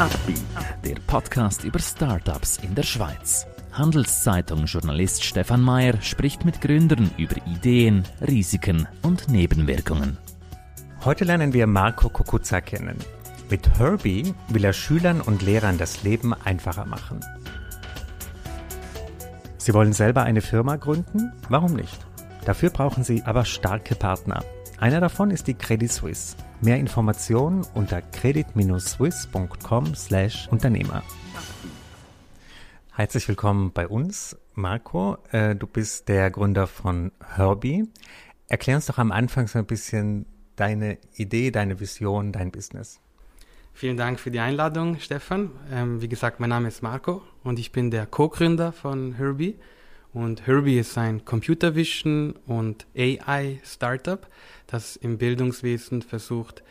Upbeat, der Podcast über Startups in der Schweiz. Handelszeitung-Journalist Stefan Mayer spricht mit Gründern über Ideen, Risiken und Nebenwirkungen. Heute lernen wir Marco Kukuza kennen. Mit Herbie will er Schülern und Lehrern das Leben einfacher machen. Sie wollen selber eine Firma gründen? Warum nicht? Dafür brauchen Sie aber starke Partner. Einer davon ist die Credit Suisse. Mehr Informationen unter credit-swiss.com/Unternehmer. Herzlich willkommen bei uns, Marco. Äh, du bist der Gründer von Herbie. Erklär uns doch am Anfang so ein bisschen deine Idee, deine Vision, dein Business. Vielen Dank für die Einladung, Stefan. Ähm, wie gesagt, mein Name ist Marco und ich bin der Co-Gründer von Herbie. Und Herbie ist ein Computer Vision und AI Startup, das im Bildungswesen versucht,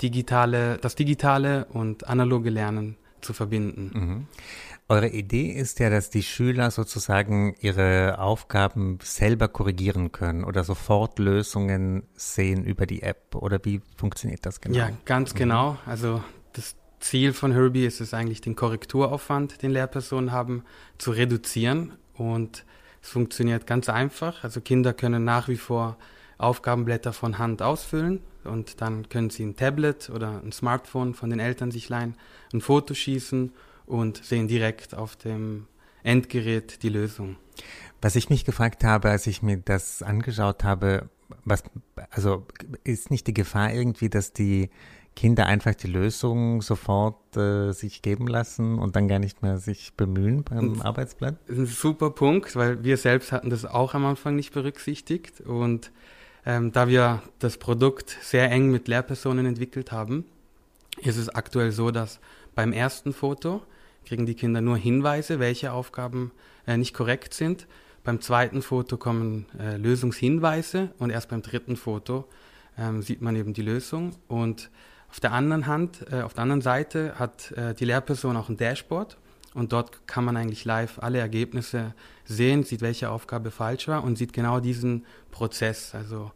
digitale, das digitale und analoge Lernen zu verbinden. Mhm. Eure Idee ist ja, dass die Schüler sozusagen ihre Aufgaben selber korrigieren können oder sofort Lösungen sehen über die App. Oder wie funktioniert das genau? Ja, ganz mhm. genau. Also das Ziel von Herbie ist es eigentlich, den Korrekturaufwand, den Lehrpersonen haben, zu reduzieren. Und es funktioniert ganz einfach. Also Kinder können nach wie vor Aufgabenblätter von Hand ausfüllen und dann können sie ein Tablet oder ein Smartphone von den Eltern sich leihen, ein Foto schießen und sehen direkt auf dem Endgerät die Lösung. Was ich mich gefragt habe, als ich mir das angeschaut habe, was, also ist nicht die Gefahr irgendwie, dass die Kinder einfach die Lösung sofort äh, sich geben lassen und dann gar nicht mehr sich bemühen beim das Arbeitsblatt? Das ist ein super Punkt, weil wir selbst hatten das auch am Anfang nicht berücksichtigt und ähm, da wir das Produkt sehr eng mit Lehrpersonen entwickelt haben, ist es aktuell so, dass beim ersten Foto kriegen die Kinder nur Hinweise, welche Aufgaben äh, nicht korrekt sind. Beim zweiten Foto kommen äh, Lösungshinweise und erst beim dritten Foto ähm, sieht man eben die Lösung. Und auf der anderen Hand, äh, auf der anderen Seite hat äh, die Lehrperson auch ein Dashboard und dort kann man eigentlich live alle Ergebnisse sehen, sieht, welche Aufgabe falsch war und sieht genau diesen Prozess. Also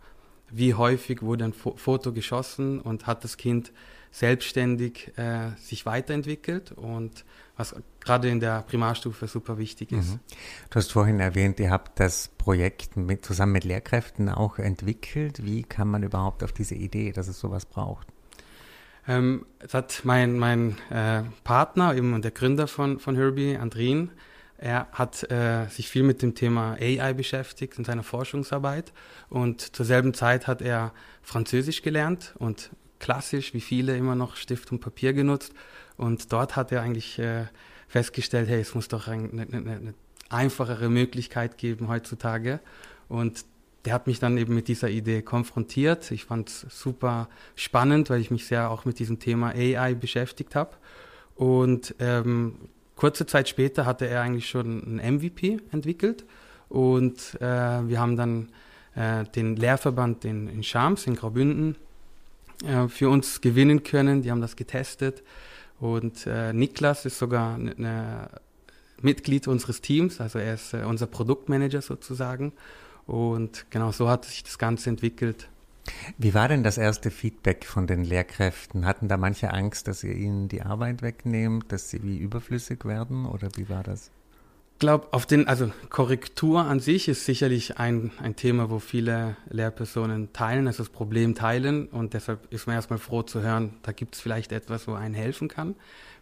wie häufig wurde ein Foto geschossen und hat das Kind selbstständig äh, sich weiterentwickelt und was gerade in der Primarstufe super wichtig ist. Mhm. Du hast vorhin erwähnt, ihr habt das Projekt mit, zusammen mit Lehrkräften auch entwickelt. Wie kann man überhaupt auf diese Idee, dass es sowas braucht? Ähm, das hat mein, mein äh, Partner, eben der Gründer von, von Herbie, Andrin, er hat äh, sich viel mit dem Thema AI beschäftigt in seiner Forschungsarbeit und zur selben Zeit hat er Französisch gelernt und klassisch, wie viele, immer noch Stift und Papier genutzt. Und dort hat er eigentlich äh, festgestellt, hey, es muss doch eine, eine, eine einfachere Möglichkeit geben heutzutage. Und der hat mich dann eben mit dieser Idee konfrontiert. Ich fand es super spannend, weil ich mich sehr auch mit diesem Thema AI beschäftigt habe. Und ähm, kurze Zeit später hatte er eigentlich schon ein MVP entwickelt. Und äh, wir haben dann äh, den Lehrverband in, in Schams, in Graubünden, äh, für uns gewinnen können. Die haben das getestet. Und äh, Niklas ist sogar ein ne, ne Mitglied unseres Teams, also er ist äh, unser Produktmanager sozusagen. Und genau so hat sich das Ganze entwickelt. Wie war denn das erste Feedback von den Lehrkräften? Hatten da manche Angst, dass ihr ihnen die Arbeit wegnehmt, dass sie wie überflüssig werden oder wie war das? Ich glaube, auf den, also Korrektur an sich ist sicherlich ein, ein Thema, wo viele Lehrpersonen teilen, also das Problem teilen und deshalb ist man erstmal froh zu hören, da gibt es vielleicht etwas, wo einen helfen kann.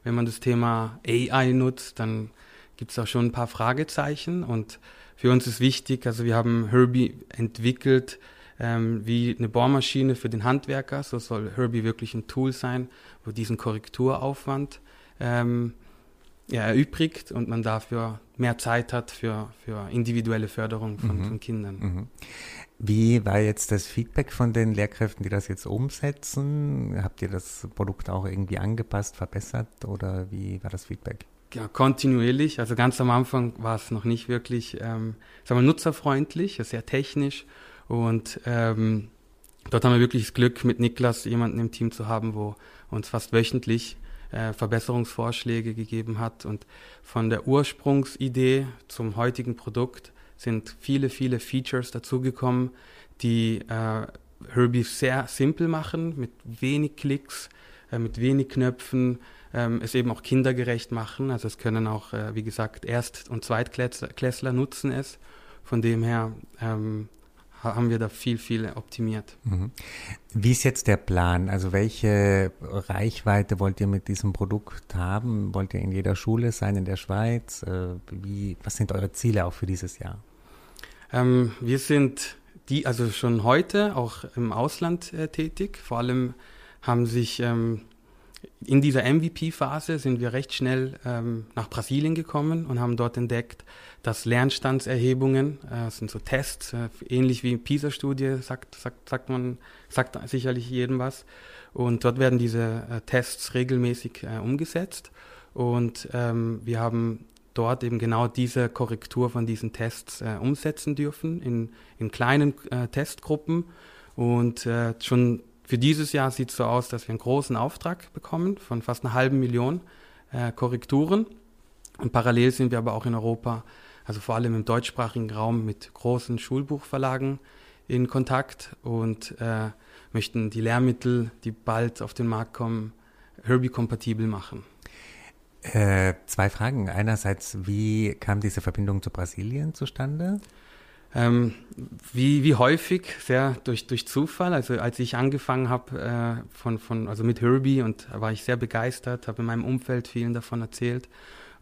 Wenn man das Thema AI nutzt, dann gibt es auch schon ein paar Fragezeichen und für uns ist wichtig, also wir haben Herbie entwickelt ähm, wie eine Bohrmaschine für den Handwerker. So soll Herbie wirklich ein Tool sein, wo diesen Korrekturaufwand ähm, ja, erübrigt und man dafür mehr Zeit hat für, für individuelle Förderung von, mhm. von Kindern. Mhm. Wie war jetzt das Feedback von den Lehrkräften, die das jetzt umsetzen? Habt ihr das Produkt auch irgendwie angepasst, verbessert oder wie war das Feedback? Ja, kontinuierlich. Also ganz am Anfang war es noch nicht wirklich, ähm, sagen wir, nutzerfreundlich, sehr technisch. Und ähm, dort haben wir wirklich das Glück, mit Niklas jemanden im Team zu haben, wo uns fast wöchentlich äh, Verbesserungsvorschläge gegeben hat. Und von der Ursprungsidee zum heutigen Produkt sind viele, viele Features dazugekommen, die äh, Herbie sehr simpel machen, mit wenig Klicks äh, mit wenig Knöpfen, ähm, es eben auch kindergerecht machen. Also es können auch, äh, wie gesagt, Erst- und Zweitklässler nutzen es. Von dem her ähm, haben wir da viel, viel optimiert. Mhm. Wie ist jetzt der Plan? Also welche Reichweite wollt ihr mit diesem Produkt haben? Wollt ihr in jeder Schule sein in der Schweiz? Äh, wie, was sind eure Ziele auch für dieses Jahr? Ähm, wir sind die, also schon heute auch im Ausland äh, tätig. Vor allem haben sich ähm, in dieser MVP-Phase sind wir recht schnell ähm, nach Brasilien gekommen und haben dort entdeckt, dass Lernstandserhebungen, äh, sind so Tests, äh, ähnlich wie PISA-Studie, sagt, sagt, sagt man, sagt sicherlich jedem was. Und dort werden diese äh, Tests regelmäßig äh, umgesetzt. Und ähm, wir haben dort eben genau diese Korrektur von diesen Tests äh, umsetzen dürfen in, in kleinen äh, Testgruppen. Und schon für dieses Jahr sieht es so aus, dass wir einen großen Auftrag bekommen von fast einer halben Million äh, Korrekturen. Und parallel sind wir aber auch in Europa, also vor allem im deutschsprachigen Raum, mit großen Schulbuchverlagen in Kontakt und äh, möchten die Lehrmittel, die bald auf den Markt kommen, Herbie-kompatibel machen. Äh, zwei Fragen. Einerseits, wie kam diese Verbindung zu Brasilien zustande? Ähm, wie, wie häufig, sehr durch, durch Zufall. Also als ich angefangen habe äh, von, von, also mit Herbie und war ich sehr begeistert, habe in meinem Umfeld vielen davon erzählt.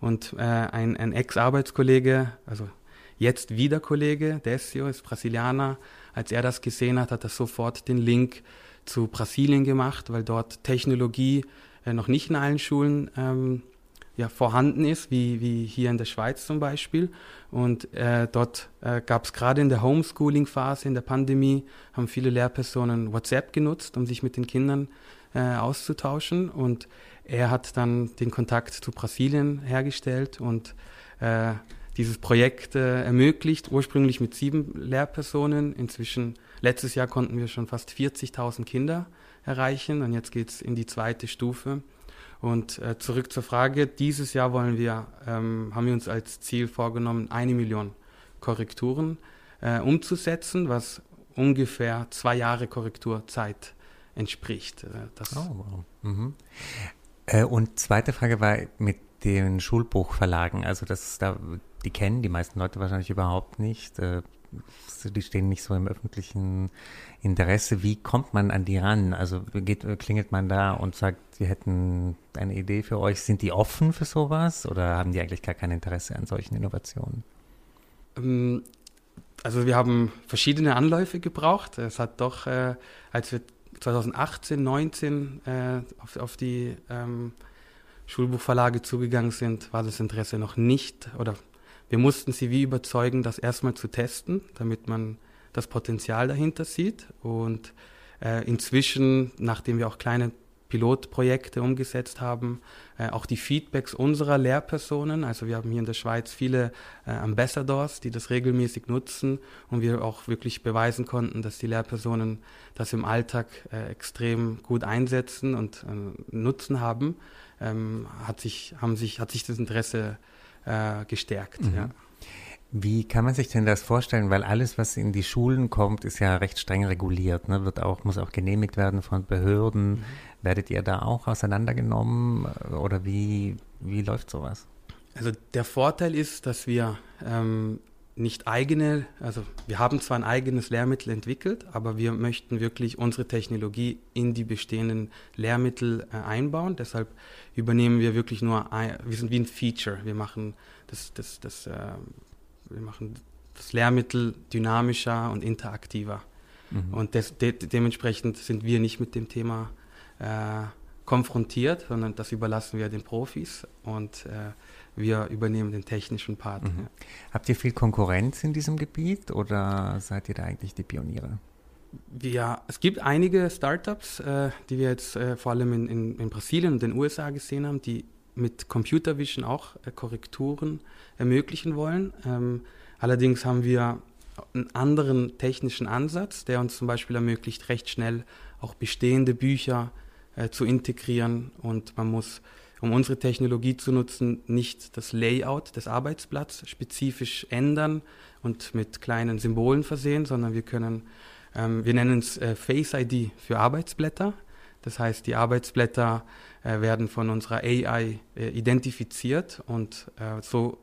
Und äh, ein, ein Ex-Arbeitskollege, also jetzt wieder Kollege, Desio, ist Brasilianer, als er das gesehen hat, hat er sofort den Link zu Brasilien gemacht, weil dort Technologie äh, noch nicht in allen Schulen ähm, ja, vorhanden ist, wie, wie hier in der Schweiz zum Beispiel. Und äh, dort äh, gab es gerade in der Homeschooling-Phase, in der Pandemie, haben viele Lehrpersonen WhatsApp genutzt, um sich mit den Kindern äh, auszutauschen. Und er hat dann den Kontakt zu Brasilien hergestellt und äh, dieses Projekt äh, ermöglicht, ursprünglich mit sieben Lehrpersonen. Inzwischen, letztes Jahr konnten wir schon fast 40.000 Kinder erreichen und jetzt geht es in die zweite Stufe. Und äh, zurück zur Frage, dieses Jahr wollen wir, ähm, haben wir uns als Ziel vorgenommen, eine Million Korrekturen äh, umzusetzen, was ungefähr zwei Jahre Korrekturzeit entspricht. Äh, das oh, wow. Mhm. Äh, und zweite Frage war mit den Schulbuchverlagen. Also das da, die kennen die meisten Leute wahrscheinlich überhaupt nicht. Äh, die stehen nicht so im öffentlichen Interesse. Wie kommt man an die ran? Also geht, klingelt man da und sagt, sie hätten eine Idee für euch. Sind die offen für sowas oder haben die eigentlich gar kein Interesse an solchen Innovationen? Ähm, also wir haben verschiedene Anläufe gebraucht. Es hat doch, äh, als wir 2018, 19 äh, auf, auf, die ähm, Schulbuchverlage zugegangen sind, war das Interesse noch nicht oder wir mussten sie wie überzeugen, das erstmal zu testen, damit man das Potenzial dahinter sieht. Und äh, inzwischen, nachdem wir auch kleine Pilotprojekte umgesetzt haben, äh, auch die Feedbacks unserer Lehrpersonen. Also wir haben hier in der Schweiz viele äh, Ambassadors, die das regelmäßig nutzen und wir auch wirklich beweisen konnten, dass die Lehrpersonen das im Alltag äh, extrem gut einsetzen und äh, Nutzen haben. Ähm, hat sich, haben sich, hat sich das Interesse äh, gestärkt. Mhm. Ja. Wie kann man sich denn das vorstellen? Weil alles, was in die Schulen kommt, ist ja recht streng reguliert, ne? Wird auch, muss auch genehmigt werden von Behörden. Mhm. Werdet ihr da auch auseinandergenommen oder wie, wie läuft sowas? Also der Vorteil ist, dass wir ähm, nicht eigene, also wir haben zwar ein eigenes Lehrmittel entwickelt, aber wir möchten wirklich unsere Technologie in die bestehenden Lehrmittel äh, einbauen. Deshalb übernehmen wir wirklich nur, ein, wir sind wie ein Feature. Wir machen das, das, das, äh, wir machen das Lehrmittel dynamischer und interaktiver. Mhm. Und des, de, dementsprechend sind wir nicht mit dem Thema äh, konfrontiert, sondern das überlassen wir den Profis und äh, wir übernehmen den technischen Part. Mhm. Ja. Habt ihr viel Konkurrenz in diesem Gebiet oder seid ihr da eigentlich die Pioniere? Ja, es gibt einige Startups, äh, die wir jetzt äh, vor allem in, in, in, Brasilien und den USA gesehen haben, die mit Computer Vision auch äh, Korrekturen ermöglichen wollen. Ähm, allerdings haben wir einen anderen technischen Ansatz, der uns zum Beispiel ermöglicht, recht schnell auch bestehende Bücher äh, zu integrieren und man muss um unsere Technologie zu nutzen, nicht das Layout des Arbeitsblatts spezifisch ändern und mit kleinen Symbolen versehen, sondern wir können, ähm, wir nennen es äh, Face ID für Arbeitsblätter. Das heißt, die Arbeitsblätter äh, werden von unserer AI äh, identifiziert und äh, so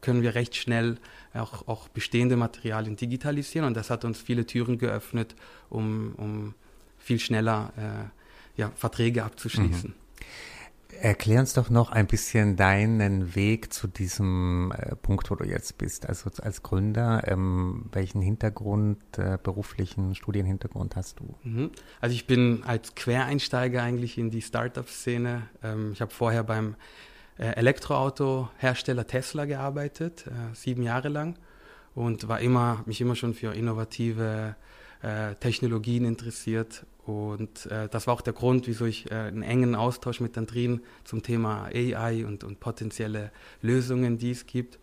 können wir recht schnell auch, auch, bestehende Materialien digitalisieren und das hat uns viele Türen geöffnet, um, um viel schneller äh, ja, Verträge abzuschließen. Mhm. Erklär uns doch noch ein bisschen deinen Weg zu diesem äh, Punkt, wo du jetzt bist. Also als Gründer, ähm, welchen Hintergrund, äh, beruflichen Studienhintergrund hast du? Mhm. Also ich bin als Quereinsteiger eigentlich in die Startup-Szene. Ähm, ich habe vorher beim äh, Elektroautohersteller Tesla gearbeitet, äh, sieben Jahre lang und war immer mich immer schon für innovative äh, Technologien interessiert und äh, das war auch der Grund, wieso ich äh, einen engen Austausch mit Andrin zum Thema AI und, und potenzielle Lösungen, die es gibt.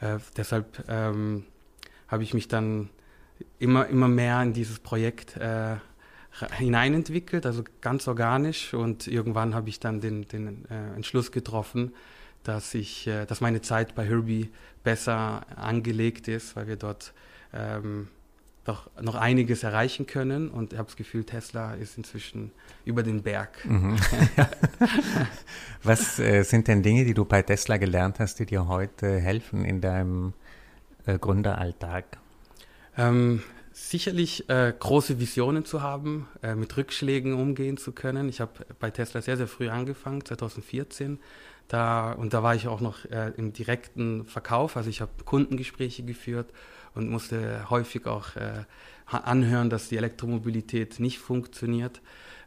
Äh, deshalb ähm, habe ich mich dann immer, immer mehr in dieses Projekt äh, hineinentwickelt, also ganz organisch. Und irgendwann habe ich dann den, den äh, Entschluss getroffen, dass, ich, äh, dass meine Zeit bei Herbie besser angelegt ist, weil wir dort ähm, doch noch einiges erreichen können. Und ich habe das Gefühl, Tesla ist inzwischen über den Berg. Mhm. Was äh, sind denn Dinge, die du bei Tesla gelernt hast, die dir heute helfen in deinem äh, Gründeralltag? Ähm, sicherlich äh, große Visionen zu haben, äh, mit Rückschlägen umgehen zu können. Ich habe bei Tesla sehr, sehr früh angefangen, 2014. Da, und da war ich auch noch äh, im direkten Verkauf. Also ich habe Kundengespräche geführt und musste häufig auch äh, anhören, dass die Elektromobilität nicht funktioniert.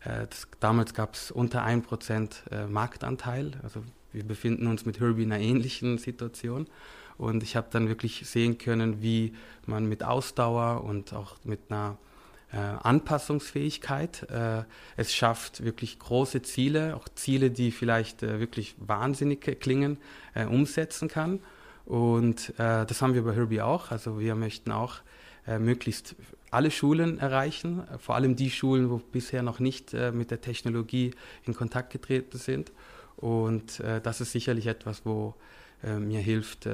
Äh, das, damals gab es unter 1% äh, Marktanteil. Also wir befinden uns mit Herbie in einer ähnlichen Situation. Und ich habe dann wirklich sehen können, wie man mit Ausdauer und auch mit einer äh, Anpassungsfähigkeit äh, es schafft, wirklich große Ziele, auch Ziele, die vielleicht äh, wirklich wahnsinnig klingen, äh, umsetzen kann. Und äh, das haben wir bei Herbie auch. Also wir möchten auch äh, möglichst alle Schulen erreichen, äh, vor allem die Schulen, wo bisher noch nicht äh, mit der Technologie in Kontakt getreten sind. Und äh, das ist sicherlich etwas, wo äh, mir hilft,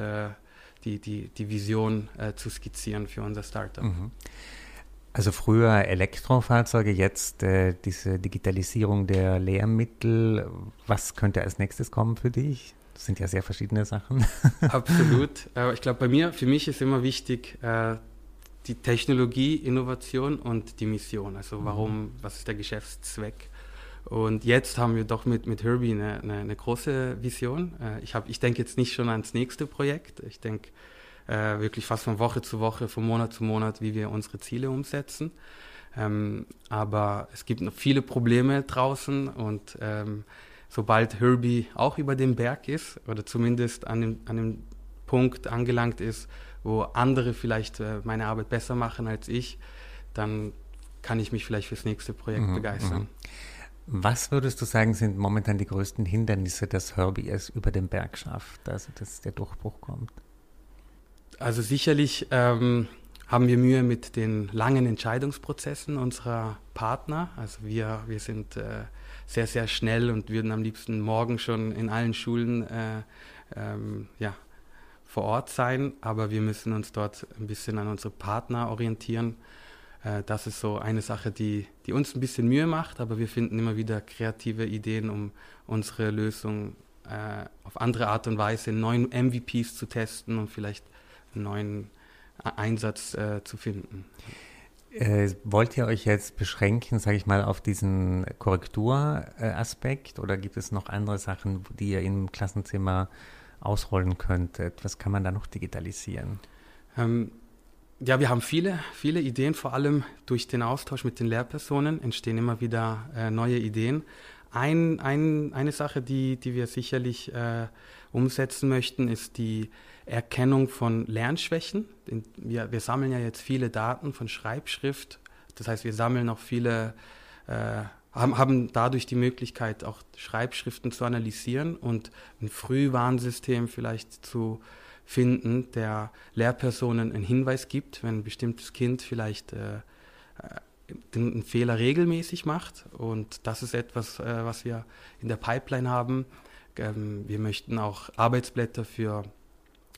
die, die, die Vision zu skizzieren für unser Startup. Mhm. Also früher Elektrofahrzeuge, jetzt diese Digitalisierung der Lehrmittel. Was könnte als nächstes kommen für dich? Das sind ja sehr verschiedene Sachen. Absolut. Äh, ich glaube, bei mir, für mich ist immer wichtig, äh, die Technologie, Innovation und die Mission. Also mhm. warum, was ist der Geschäftszweck? Und jetzt haben wir doch mit, mit Herbie eine, eine, eine große Vision. Äh, ich, ich denke jetzt nicht schon ans nächste Projekt. Ich denke wirklich fast von Woche zu Woche, von Monat zu Monat, wie wir unsere Ziele umsetzen. Ähm, aber es gibt noch viele Probleme draußen und ähm, sobald Herbie auch über dem Berg ist oder zumindest an dem, an dem Punkt angelangt ist, wo andere vielleicht äh, meine Arbeit besser machen als ich, dann kann ich mich vielleicht fürs nächste Projekt mhm, begeistern. Mhm. Was würdest du sagen, sind momentan die größten Hindernisse, dass Herbie es über den Berg schafft, also dass der Durchbruch kommt? Also sicherlich ähm, haben wir Mühe mit den langen Entscheidungsprozessen unserer Partner. Also wir, wir sind äh, sehr, sehr schnell und würden am liebsten morgen schon in allen Schulen äh, ähm, ja, vor Ort sein, aber wir müssen uns dort ein bisschen an unsere Partner orientieren. Äh, das ist so eine Sache, die, die uns ein bisschen Mühe macht, aber wir finden immer wieder kreative Ideen, um unsere Lösung äh, auf andere Art und Weise in neuen MVPs zu testen und vielleicht einen neuen Einsatz äh, zu finden. Äh, wollt ihr euch jetzt beschränken, sage ich mal, auf diesen Korrekturaspekt oder gibt es noch andere Sachen, die ihr im Klassenzimmer ausrollen könntet? Was kann man da noch digitalisieren? Ähm, ja, wir haben viele, viele Ideen, vor allem durch den Austausch mit den Lehrpersonen entstehen immer wieder äh, neue Ideen. Ein, ein, eine Sache, die, die wir sicherlich äh, umsetzen möchten, ist die Erkennung von Lernschwächen. Wir, wir sammeln ja jetzt viele Daten von Schreibschrift. Das heißt, wir sammeln auch viele, äh, haben, dadurch die Möglichkeit, auch Schreibschriften zu analysieren und ein Frühwarnsystem vielleicht zu finden, der Lehrpersonen einen Hinweis gibt, wenn ein bestimmtes Kind vielleicht äh den Fehler regelmäßig macht. Und das ist etwas, äh, was wir in der Pipeline haben. Ähm, wir möchten auch Arbeitsblätter für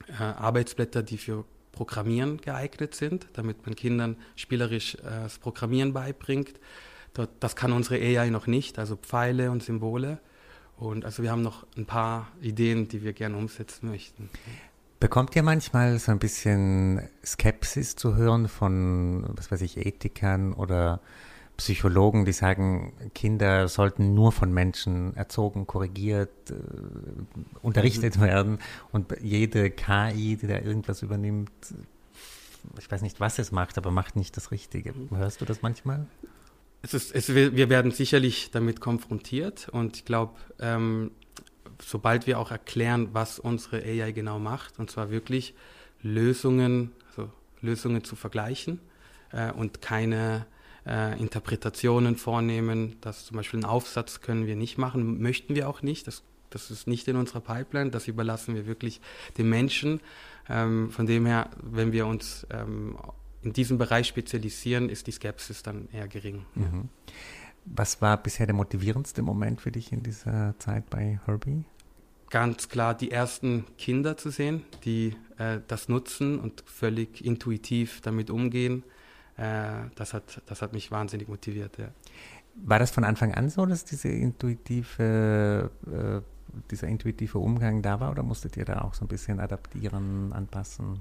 äh, Arbeitsblätter, die für Programmieren geeignet sind, damit man Kindern spielerisch äh, das Programmieren beibringt. Dort, das kann unsere AI noch nicht, also Pfeile und Symbole. Und also wir haben noch ein paar Ideen, die wir gerne umsetzen möchten. Bekommt ihr manchmal so ein bisschen Skepsis zu hören von, was weiß ich, Ethikern oder Psychologen, die sagen, Kinder sollten nur von Menschen erzogen, korrigiert, äh, unterrichtet mhm. werden und jede KI, die da irgendwas übernimmt, ich weiß nicht, was es macht, aber macht nicht das Richtige. Mhm. Hörst du das manchmal? Es ist, es, wir werden sicherlich damit konfrontiert und ich glaube, ähm, sobald wir auch erklären, was unsere AI genau macht, und zwar wirklich Lösungen, also Lösungen zu vergleichen äh, und keine äh, Interpretationen vornehmen, dass zum Beispiel einen Aufsatz können wir nicht machen, möchten wir auch nicht, das, das ist nicht in unserer Pipeline, das überlassen wir wirklich den Menschen. Ähm, von dem her, wenn wir uns ähm, in diesem Bereich spezialisieren, ist die Skepsis dann eher gering. Mhm. Was war bisher der motivierendste Moment für dich in dieser Zeit bei Herbie? Ganz klar die ersten Kinder zu sehen, die äh, das nutzen und völlig intuitiv damit umgehen. Äh, das, hat, das hat mich wahnsinnig motiviert. Ja. War das von Anfang an so, dass diese intuitive, äh, dieser intuitive Umgang da war oder musstet ihr da auch so ein bisschen adaptieren, anpassen?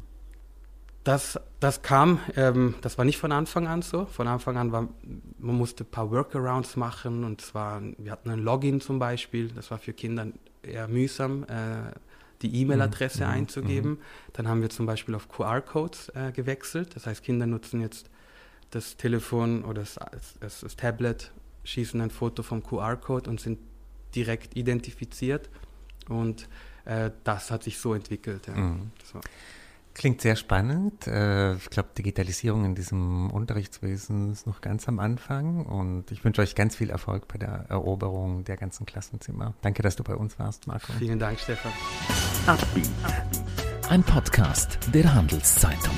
Das, das kam, ähm, das war nicht von Anfang an so. Von Anfang an war, man musste ein paar Workarounds machen und zwar, wir hatten ein Login zum Beispiel, das war für Kinder eher mühsam, äh, die E-Mail-Adresse mhm. einzugeben. Mhm. Dann haben wir zum Beispiel auf QR-Codes äh, gewechselt, das heißt, Kinder nutzen jetzt das Telefon oder das, das, das Tablet, schießen ein Foto vom QR-Code und sind direkt identifiziert und äh, das hat sich so entwickelt. Ja. Mhm. So. Klingt sehr spannend. Äh, ich glaube, Digitalisierung in diesem Unterrichtswesen ist noch ganz am Anfang und ich wünsche euch ganz viel Erfolg bei der Eroberung der ganzen Klassenzimmer. Danke, dass du bei uns warst, Marco. Vielen Dank, Stefan. Ein Podcast der Handelszeitung.